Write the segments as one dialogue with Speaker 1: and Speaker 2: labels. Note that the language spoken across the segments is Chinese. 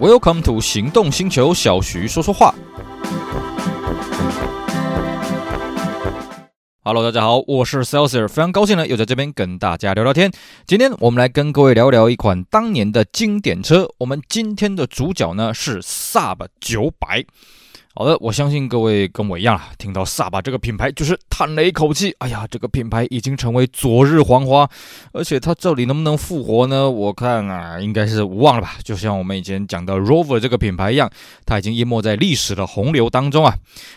Speaker 1: Welcome to 行动星球，小徐说说话。Hello，大家好，我是 Celsius，非常高兴呢，又在这边跟大家聊聊天。今天我们来跟各位聊聊一款当年的经典车。我们今天的主角呢是 Sub 900。好的，我相信各位跟我一样啊，听到萨巴这个品牌就是叹了一口气。哎呀，这个品牌已经成为昨日黄花，而且它这里能不能复活呢？我看啊，应该是无望了吧。就像我们以前讲的 Rover 这个品牌一样，它已经淹没在历史的洪流当中啊。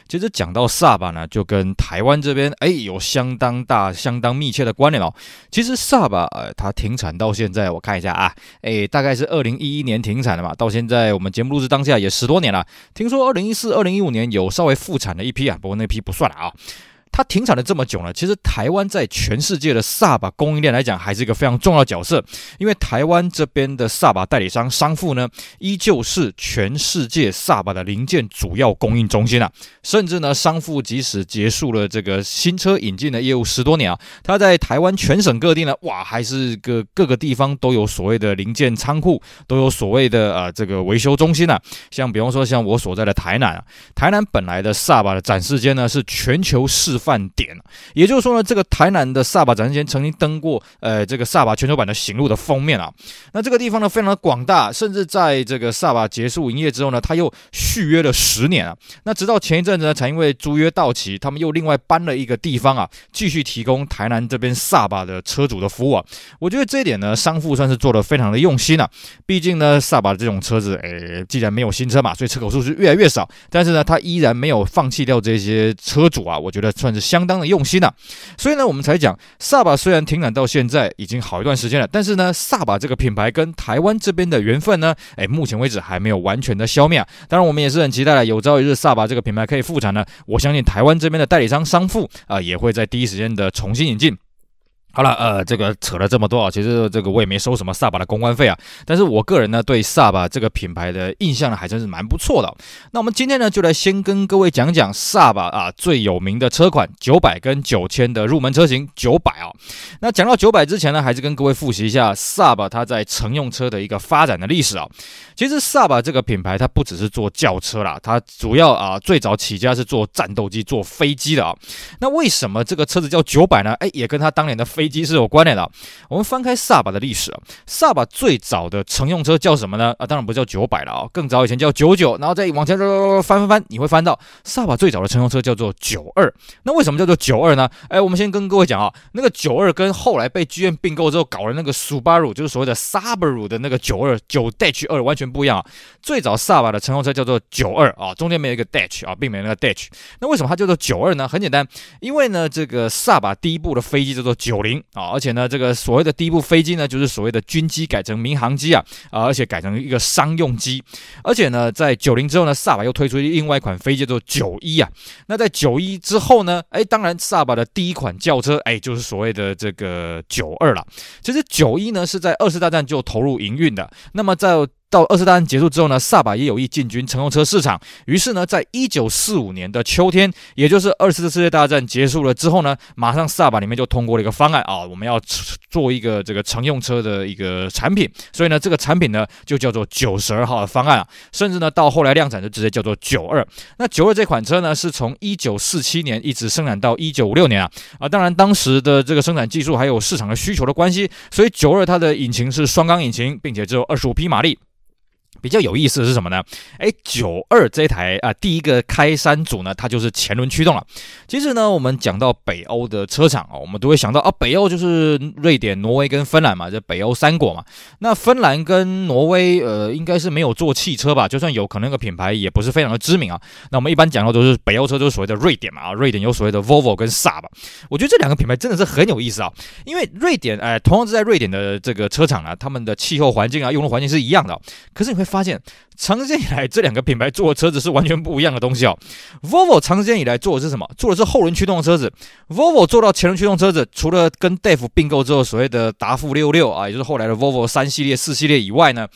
Speaker 1: 其实讲到萨巴呢，就跟台湾这边哎有相当大、相当密切的关联哦。其实萨巴呃，它停产到现在，我看一下啊，哎，大概是二零一一年停产的嘛，到现在我们节目录制当下也十多年了。听说二零一四、二零一五年有稍微复产的一批啊，不过那批不算了啊。它停产了这么久呢，其实台湾在全世界的萨巴供应链来讲，还是一个非常重要的角色。因为台湾这边的萨巴代理商商富呢，依旧是全世界萨巴的零件主要供应中心啊。甚至呢，商富即使结束了这个新车引进的业务十多年啊，它在台湾全省各地呢，哇，还是个各个地方都有所谓的零件仓库，都有所谓的呃这个维修中心啊。像比方说，像我所在的台南啊，台南本来的萨巴的展示间呢，是全球市范点，也就是说呢，这个台南的萨巴展示间曾经登过，呃，这个萨巴全球版的行路的封面啊。那这个地方呢，非常的广大，甚至在这个萨巴结束营业之后呢，他又续约了十年啊。那直到前一阵子呢，才因为租约到期，他们又另外搬了一个地方啊，继续提供台南这边萨巴的车主的服务啊。我觉得这一点呢，商富算是做的非常的用心啊。毕竟呢，萨巴这种车子，诶，既然没有新车嘛，所以车口数是越来越少，但是呢，他依然没有放弃掉这些车主啊。我觉得算。是相当的用心呐、啊，所以呢，我们才讲萨巴虽然停产到现在已经好一段时间了，但是呢，萨巴这个品牌跟台湾这边的缘分呢，哎，目前为止还没有完全的消灭啊。当然，我们也是很期待了，有朝一日萨巴这个品牌可以复产呢，我相信台湾这边的代理商商富啊、也会在第一时间的重新引进。好了，呃，这个扯了这么多啊，其实这个我也没收什么萨巴的公关费啊，但是我个人呢对萨巴这个品牌的印象呢还真是蛮不错的。那我们今天呢就来先跟各位讲讲萨巴啊最有名的车款九百跟九千的入门车型九百啊。那讲到九百之前呢，还是跟各位复习一下萨巴它在乘用车的一个发展的历史啊。其实萨巴这个品牌它不只是做轿车啦，它主要啊最早起家是做战斗机、做飞机的啊。那为什么这个车子叫九百呢？哎，也跟它当年的飞飞机是有关联的。我们翻开萨巴的历史啊，萨巴最早的乘用车叫什么呢？啊，当然不叫九百了啊，更早以前叫九九，然后再往前翻翻翻，你会翻到萨巴最早的乘用车叫做九二。那为什么叫做九二呢？哎，我们先跟各位讲啊，那个九二跟后来被 GM 并购之后搞的那个 Subaru，就是所谓的 Subaru 的那个九二九 dash 二完全不一样啊。最早萨巴的乘用车叫做九二啊，中间没有一个 dash 啊，并没有那个 dash。那为什么它叫做九二呢？很简单，因为呢，这个萨巴第一部的飞机叫做九零。啊，而且呢，这个所谓的第一部飞机呢，就是所谓的军机改成民航机啊，啊，而且改成一个商用机。而且呢，在九零之后呢，萨巴又推出另外一款飞机，叫做九一啊。那在九一之后呢，哎，当然萨巴的第一款轿车，哎，就是所谓的这个九二了。其实九一呢是在二次大战就投入营运的。那么在到二次大战结束之后呢，萨巴也有意进军乘用车市场。于是呢，在一九四五年的秋天，也就是二次世界大战结束了之后呢，马上萨巴里面就通过了一个方案啊，我们要做一个这个乘用车的一个产品。所以呢，这个产品呢就叫做九十二号的方案啊，甚至呢到后来量产就直接叫做九二。那九二这款车呢，是从一九四七年一直生产到一九五六年啊啊，当然当时的这个生产技术还有市场的需求的关系，所以九二它的引擎是双缸引擎，并且只有二十五匹马力。比较有意思的是什么呢？诶，九二这台啊，第一个开山祖呢，它就是前轮驱动了。其实呢，我们讲到北欧的车厂啊，我们都会想到啊，北欧就是瑞典、挪威跟芬兰嘛，这北欧三国嘛。那芬兰跟挪威，呃，应该是没有做汽车吧？就算有可能，那个品牌也不是非常的知名啊。那我们一般讲到都是北欧车，就是所谓的瑞典嘛。啊，瑞典有所谓的 Volvo 跟 Saab。我觉得这两个品牌真的是很有意思啊，因为瑞典，哎，同样是在瑞典的这个车厂啊，他们的气候环境啊，用的环境是一样的，可是你会。发现长时间以来，这两个品牌做的车子是完全不一样的东西哦。Volvo 长时间以来做的是什么？做的是后轮驱动的车子。Volvo 做到前轮驱动车子，除了跟戴夫并购之后所谓的达富六六啊，也就是后来的 Volvo 三系列、四系列以外呢。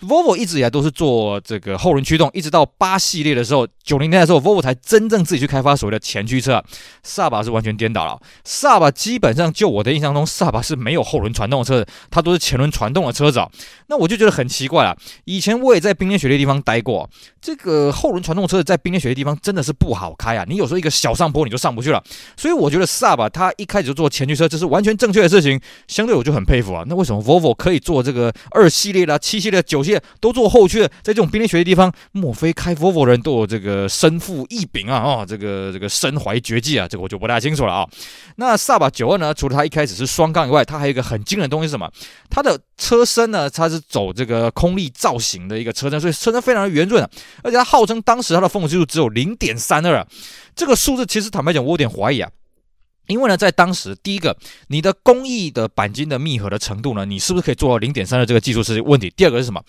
Speaker 1: Volvo 一直以来都是做这个后轮驱动，一直到八系列的时候，九零年代的时候，Volvo 才真正自己去开发所谓的前驱车啊。萨巴是完全颠倒了，萨巴基本上就我的印象中，萨巴是没有后轮传动的车子，它都是前轮传动的车子啊。那我就觉得很奇怪了。以前我也在冰天雪地地方待过，这个后轮传动车子在冰天雪地地方真的是不好开啊。你有时候一个小上坡你就上不去了，所以我觉得萨巴它一开始就做前驱车，这是完全正确的事情。相对我就很佩服啊。那为什么 Volvo 可以做这个二系列啦、七系列、九都做后驱的？在这种冰天雪地地方，莫非开 Volvo 人都有这个身负异禀啊？哦，这个这个身怀绝技啊？这个我就不太清楚了啊。那萨巴九二呢？除了它一开始是双缸以外，它还有一个很惊人的东西是什么？它的车身呢？它是走这个空力造型的一个车身，所以车身非常的圆润啊。而且它号称当时它的风阻系数只有零点三二啊。这个数字其实坦白讲，我有点怀疑啊。因为呢，在当时，第一个，你的工艺的钣金的密合的程度呢，你是不是可以做到零点三的这个技术是问题？第二个是什么？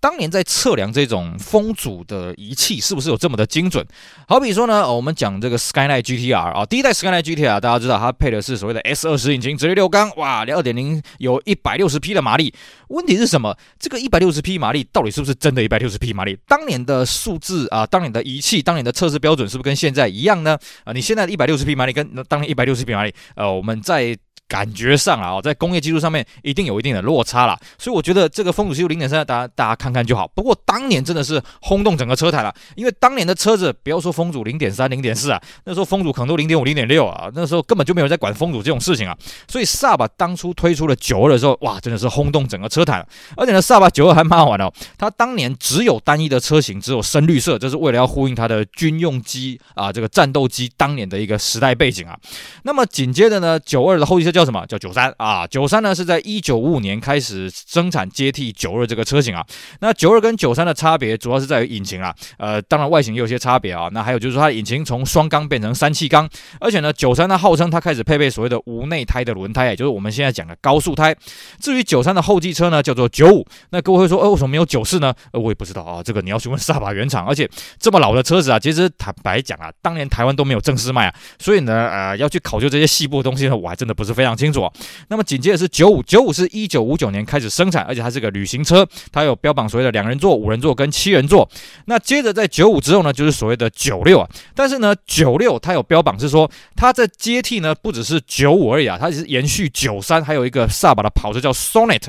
Speaker 1: 当年在测量这种风阻的仪器是不是有这么的精准？好比说呢，我们讲这个 Skyline GTR 啊，第一代 Skyline GTR 大家知道它配的是所谓的 S 二十引擎，直列六缸，哇，二点零有一百六十匹的马力。问题是什么？这个一百六十匹马力到底是不是真的一百六十匹马力？当年的数字啊，当年的仪器，当年的测试标准是不是跟现在一样呢？啊，你现在一百六十匹马力跟当年一百六十品牌里，呃，我们在。感觉上啊，在工业技术上面一定有一定的落差了，所以我觉得这个风阻系数零点三，大家大家看看就好。不过当年真的是轰动整个车坛了，因为当年的车子不要说风阻零点三、零点四啊，那时候风阻可能都零点五、零点六啊，那时候根本就没有在管风阻这种事情啊。所以萨巴当初推出了九二的时候，哇，真的是轰动整个车坛。而且呢，萨巴九二还蛮好玩的哦，它当年只有单一的车型，只有深绿色，这是为了要呼应它的军用机啊，这个战斗机当年的一个时代背景啊。那么紧接着呢，九二的后继车叫什么？叫九三。啊，九三呢是在一九五五年开始生产接替九二这个车型啊。那九二跟九三的差别主要是在于引擎啊，呃，当然外形也有些差别啊。那还有就是说它的引擎从双缸变成三气缸，而且呢，九三呢号称它开始配备所谓的无内胎的轮胎，也就是我们现在讲的高速胎。至于九三的后继车呢，叫做九五。那各位会说，呃，为什么没有九四呢？呃，我也不知道啊，这个你要去问萨巴原厂。而且这么老的车子啊，其实坦白讲啊，当年台湾都没有正式卖啊，所以呢，呃，要去考究这些细部的东西呢，我还真的不是非非常清楚啊。那么紧接着是九五，九五是一九五九年开始生产，而且它是个旅行车，它有标榜所谓的两人座、五人座跟七人座。那接着在九五之后呢，就是所谓的九六啊。但是呢，九六它有标榜是说，它在接替呢不只是九五而已啊，它是延续九三，还有一个萨巴的跑车叫 Sonnet。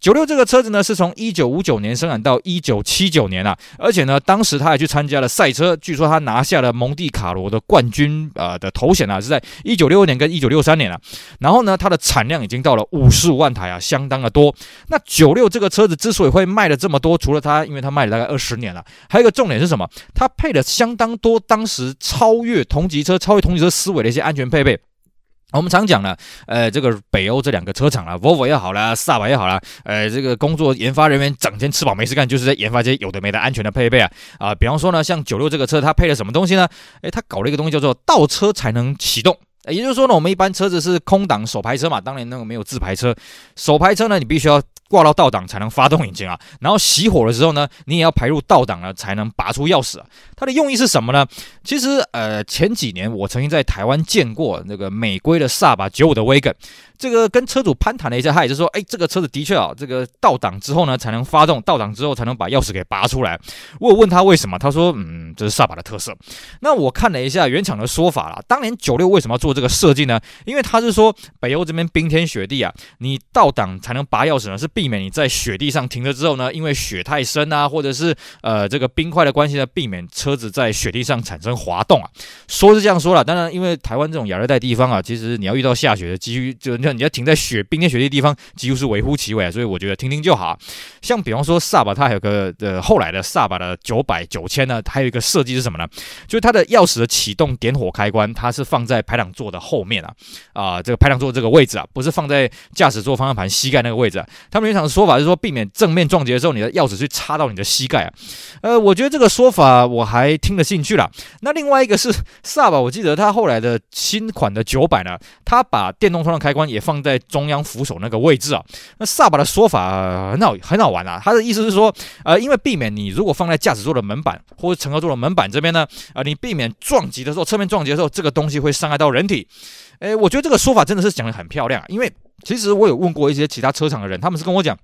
Speaker 1: 九六这个车子呢，是从一九五九年生产到一九七九年啊，而且呢，当时他还去参加了赛车，据说他拿下了蒙地卡罗的冠军呃的头衔啊，是在一九六二年跟一九六三年啊。然后呢，它的产量已经到了五十五万台啊，相当的多。那九六这个车子之所以会卖的这么多，除了它，因为它卖了大概二十年了，还有一个重点是什么？它配了相当多当时超越同级车、超越同级车思维的一些安全配备。我们常讲呢，呃，这个北欧这两个车厂啊 v o v o 也好啦，萨巴也好啦，呃，这个工作研发人员整天吃饱没事干，就是在研发这些有的没的安全的配备啊啊，比方说呢，像九六这个车，它配了什么东西呢？诶，它搞了一个东西叫做倒车才能启动，也就是说呢，我们一般车子是空挡手排车嘛，当然那个没有自排车，手排车呢，你必须要。挂到倒档才能发动引擎啊，然后熄火的时候呢，你也要排入倒档了才能拔出钥匙啊。它的用意是什么呢？其实呃前几年我曾经在台湾见过那个美规的萨巴九五的威根。这个跟车主攀谈了一下，他也是说，哎，这个车子的确啊，这个倒档之后呢才能发动，倒档之后才能把钥匙给拔出来。我问他为什么，他说，嗯，这是萨巴的特色。那我看了一下原厂的说法啦，当年九六为什么要做这个设计呢？因为他是说北欧这边冰天雪地啊，你倒档才能拔钥匙呢，是避免你在雪地上停了之后呢，因为雪太深啊，或者是呃这个冰块的关系呢，避免车子在雪地上产生滑动啊。说是这样说了，当然因为台湾这种亚热带地方啊，其实你要遇到下雪的几率就。你要停在雪冰天雪地的地方，几乎是微乎其微啊，所以我觉得听听就好。像比方说萨巴，它还有个呃后来的萨巴的九百九千呢，还有一个设计是什么呢？就是它的钥匙的启动点火开关，它是放在排挡座的后面啊啊，这个排挡座这个位置啊，不是放在驾驶座方向盘膝盖那个位置啊。他们原厂的说法是说，避免正面撞击的时候，你的钥匙去插到你的膝盖啊。呃，我觉得这个说法我还听得进去了。那另外一个是萨巴，我记得它后来的新款的九百呢，它把电动窗的开关也。放在中央扶手那个位置啊，那萨巴的说法很好，很好玩啊。他的意思是说，呃，因为避免你如果放在驾驶座的门板或者乘客座的门板这边呢，呃，你避免撞击的时候，侧面撞击的时候，这个东西会伤害到人体。诶，我觉得这个说法真的是讲得很漂亮啊，因为其实我有问过一些其他车厂的人，他们是跟我讲。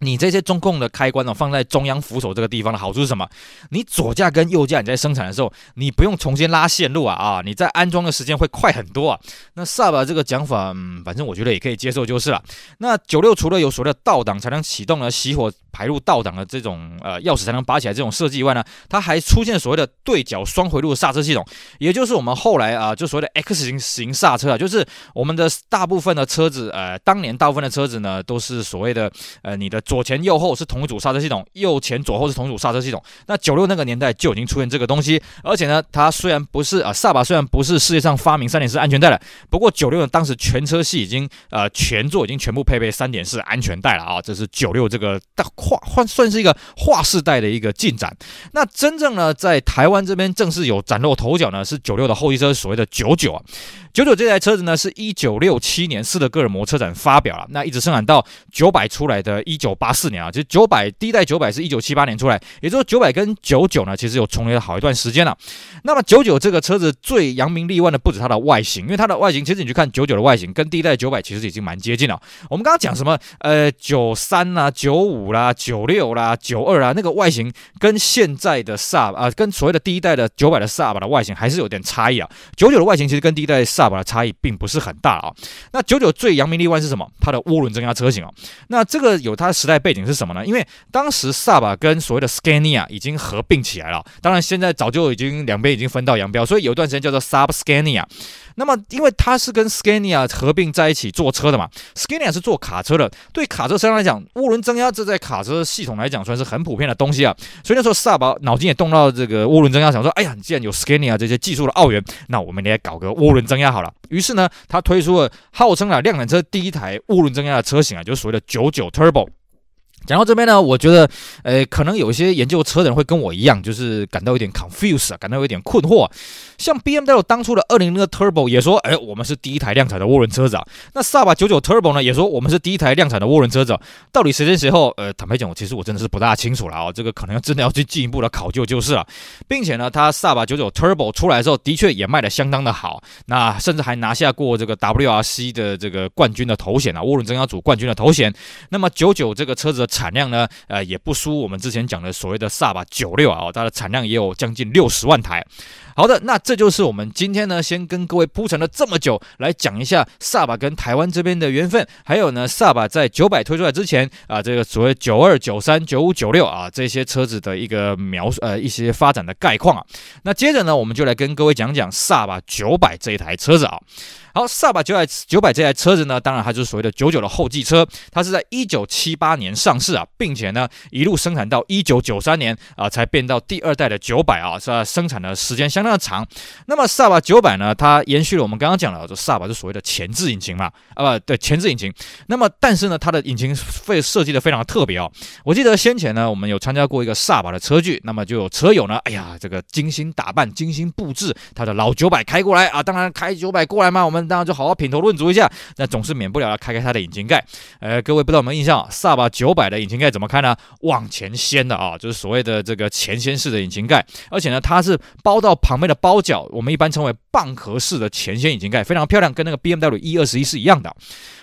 Speaker 1: 你这些中控的开关呢，放在中央扶手这个地方的好处是什么？你左驾跟右驾你在生产的时候，你不用重新拉线路啊啊！你在安装的时间会快很多啊。那 Saab 这个讲法，嗯，反正我觉得也可以接受就是了。那九六除了有所谓的倒档才能启动呢，熄火排入倒档的这种呃钥匙才能拔起来这种设计以外呢，它还出现所谓的对角双回路的刹车系统，也就是我们后来啊就所谓的 X 型型刹车啊，就是我们的大部分的车子呃，当年大部分的车子呢都是所谓的呃你的。左前右后是同一组刹车系统，右前左后是同一组刹车系统。那九六那个年代就已经出现这个东西，而且呢，它虽然不是啊，萨巴虽然不是世界上发明三点式安全带了，不过九六呢当时全车系已经呃全座已经全部配备三点式安全带了啊，这是九六这个大划换算是一个划时代的一个进展。那真正呢在台湾这边正式有崭露头角呢是九六的后继车所谓的九九啊，九九这台车子呢是一九六七年斯德哥尔摩车展发表了，那一直生产到九百出来的一九。八四年啊，其实九百第一代九百是一九七八年出来，也就是说九百跟九九呢，其实有重叠了好一段时间了。那么九九这个车子最扬名立万的不止它的外形，因为它的外形其实你去看九九的外形，跟第一代九百其实已经蛮接近了。我们刚刚讲什么呃九三啦、九五啦、九六啦、九二啦，那个外形跟现在的 SAB 啊，跟所谓的第一代的九百的 SAB 的外形还是有点差异啊。九九的外形其实跟第一代 SAB 的差异并不是很大啊。那九九最扬名立万是什么？它的涡轮增压车型啊。那这个有它实。在背景是什么呢？因为当时 Saab 跟所谓的 Scania 已经合并起来了，当然现在早就已经两边已经分道扬镳，所以有一段时间叫做 Sub Scania。那么因为它是跟 Scania 合并在一起做车的嘛，Scania 是做卡车的，对卡车车商来讲，涡轮增压这在卡车系统来讲算是很普遍的东西啊。所以那时候 Saab 脑筋也动到这个涡轮增压，想说，哎呀，你既然有 Scania 这些技术的奥援，那我们也搞个涡轮增压好了。于是呢，他推出了号称啊量产车第一台涡轮增压的车型啊，就是所谓的99 Turbo。讲到这边呢，我觉得，呃，可能有一些研究车的人会跟我一样，就是感到有点 confuse 啊，感到有点困惑。像 BMW 当初的二零零二 Turbo 也说，哎，我们是第一台量产的涡轮车子啊。那萨巴九九 Turbo 呢，也说我们是第一台量产的涡轮车子。到底谁先谁后？呃，坦白讲，我其实我真的是不大清楚了啊。这个可能要真的要去进一步的考究就是了。并且呢，它萨巴九九 Turbo 出来之后，的确也卖得相当的好，那甚至还拿下过这个 WRC 的这个冠军的头衔啊，涡轮增压组冠军的头衔。那么九九这个车子产量呢，呃，也不输我们之前讲的所谓的萨巴九六啊，它的产量也有将近六十万台。好的，那这就是我们今天呢，先跟各位铺陈了这么久，来讲一下萨巴跟台湾这边的缘分，还有呢，萨巴在九百推出来之前啊，这个所谓九二、九三、九五、九六啊这些车子的一个描述，呃，一些发展的概况啊。那接着呢，我们就来跟各位讲讲萨巴九百这一台车子啊。好，萨巴九百九百这台车子呢，当然它就是所谓的九九的后继车，它是在一九七八年上市啊，并且呢一路生产到一九九三年啊，才变到第二代的九百啊，是吧？生产的时间相当的长。那么萨巴九百呢，它延续了我们刚刚讲的，这萨巴是所谓的前置引擎嘛，啊不对，前置引擎。那么但是呢，它的引擎费设计的非常特别哦。我记得先前呢，我们有参加过一个萨巴的车聚，那么就有车友呢，哎呀，这个精心打扮、精心布置他的老九百开过来啊，当然开九百过来嘛，我们。当然就好好品头论足一下，那总是免不了要开开它的引擎盖。呃，各位不知道有没有印象，萨巴九百的引擎盖怎么开呢？往前掀的啊，就是所谓的这个前掀式的引擎盖，而且呢，它是包到旁边的包角，我们一般称为蚌壳式的前掀引擎盖，非常漂亮，跟那个 BMW E 二十一是一样的。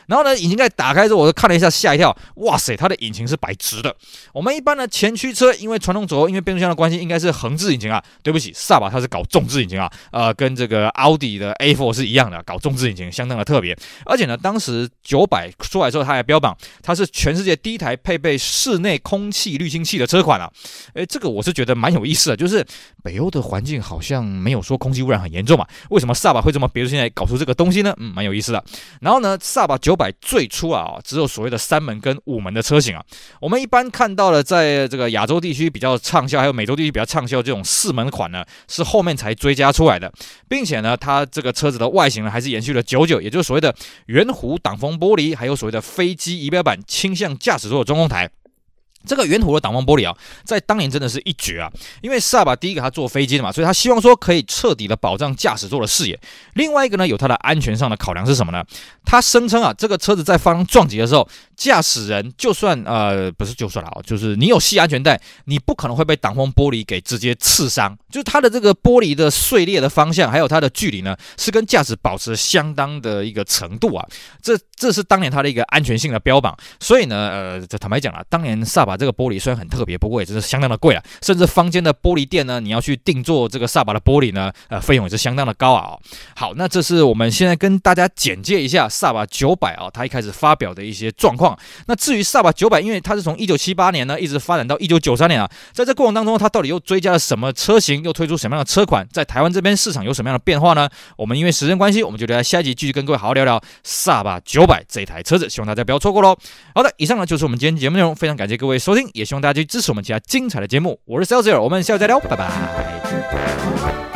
Speaker 1: 然后呢，引擎盖打开之后，我就看了一下，吓一跳，哇塞，它的引擎是摆直的。我们一般的前驱车，因为传动轴，因为变速箱的关系，应该是横置引擎啊。对不起，萨巴它是搞纵置引擎啊，呃，跟这个奥迪的 A4 是一样的，搞中置引擎，相当的特别。而且呢，当时九百出来之后，它还标榜它是全世界第一台配备室内空气滤清器的车款啊。诶，这个我是觉得蛮有意思的，就是北欧的环境好像没有说空气污染很严重嘛，为什么萨巴会这么别出心裁搞出这个东西呢？嗯，蛮有意思的。然后呢，萨巴九。百最初啊，只有所谓的三门跟五门的车型啊。我们一般看到了，在这个亚洲地区比较畅销，还有美洲地区比较畅销这种四门款呢，是后面才追加出来的，并且呢，它这个车子的外形呢，还是延续了九九，也就是所谓的圆弧挡风玻璃，还有所谓的飞机仪表板倾向驾驶座的中控台。这个圆弧的挡风玻璃啊，在当年真的是一绝啊！因为萨巴第一个他坐飞机的嘛，所以他希望说可以彻底的保障驾驶座的视野。另外一个呢，有它的安全上的考量是什么呢？他声称啊，这个车子在发生撞击的时候，驾驶人就算呃不是就算了啊，就是你有系安全带，你不可能会被挡风玻璃给直接刺伤。就是它的这个玻璃的碎裂的方向，还有它的距离呢，是跟驾驶保持相当的一个程度啊。这这是当年它的一个安全性的标榜。所以呢，呃，这坦白讲啊，当年萨巴这个玻璃虽然很特别，不过也真是相当的贵啊。甚至坊间的玻璃店呢，你要去定做这个萨巴的玻璃呢，呃，费用也是相当的高啊。好，那这是我们现在跟大家简介一下萨巴九百啊，它一开始发表的一些状况。那至于萨巴九百，因为它是从一九七八年呢一直发展到一九九三年啊，在这过程当中，它到底又追加了什么车型，又推出什么样的车款，在台湾这边市场有什么样的变化呢？我们因为时间关系，我们就留在下一集继续跟各位好好聊聊萨巴九百这台车子，希望大家不要错过喽。好的，以上呢就是我们今天节目内容，非常感谢各位收听，也希望大家去支持我们其他精彩的节目。我是 Celsius，我们下次再聊，拜拜。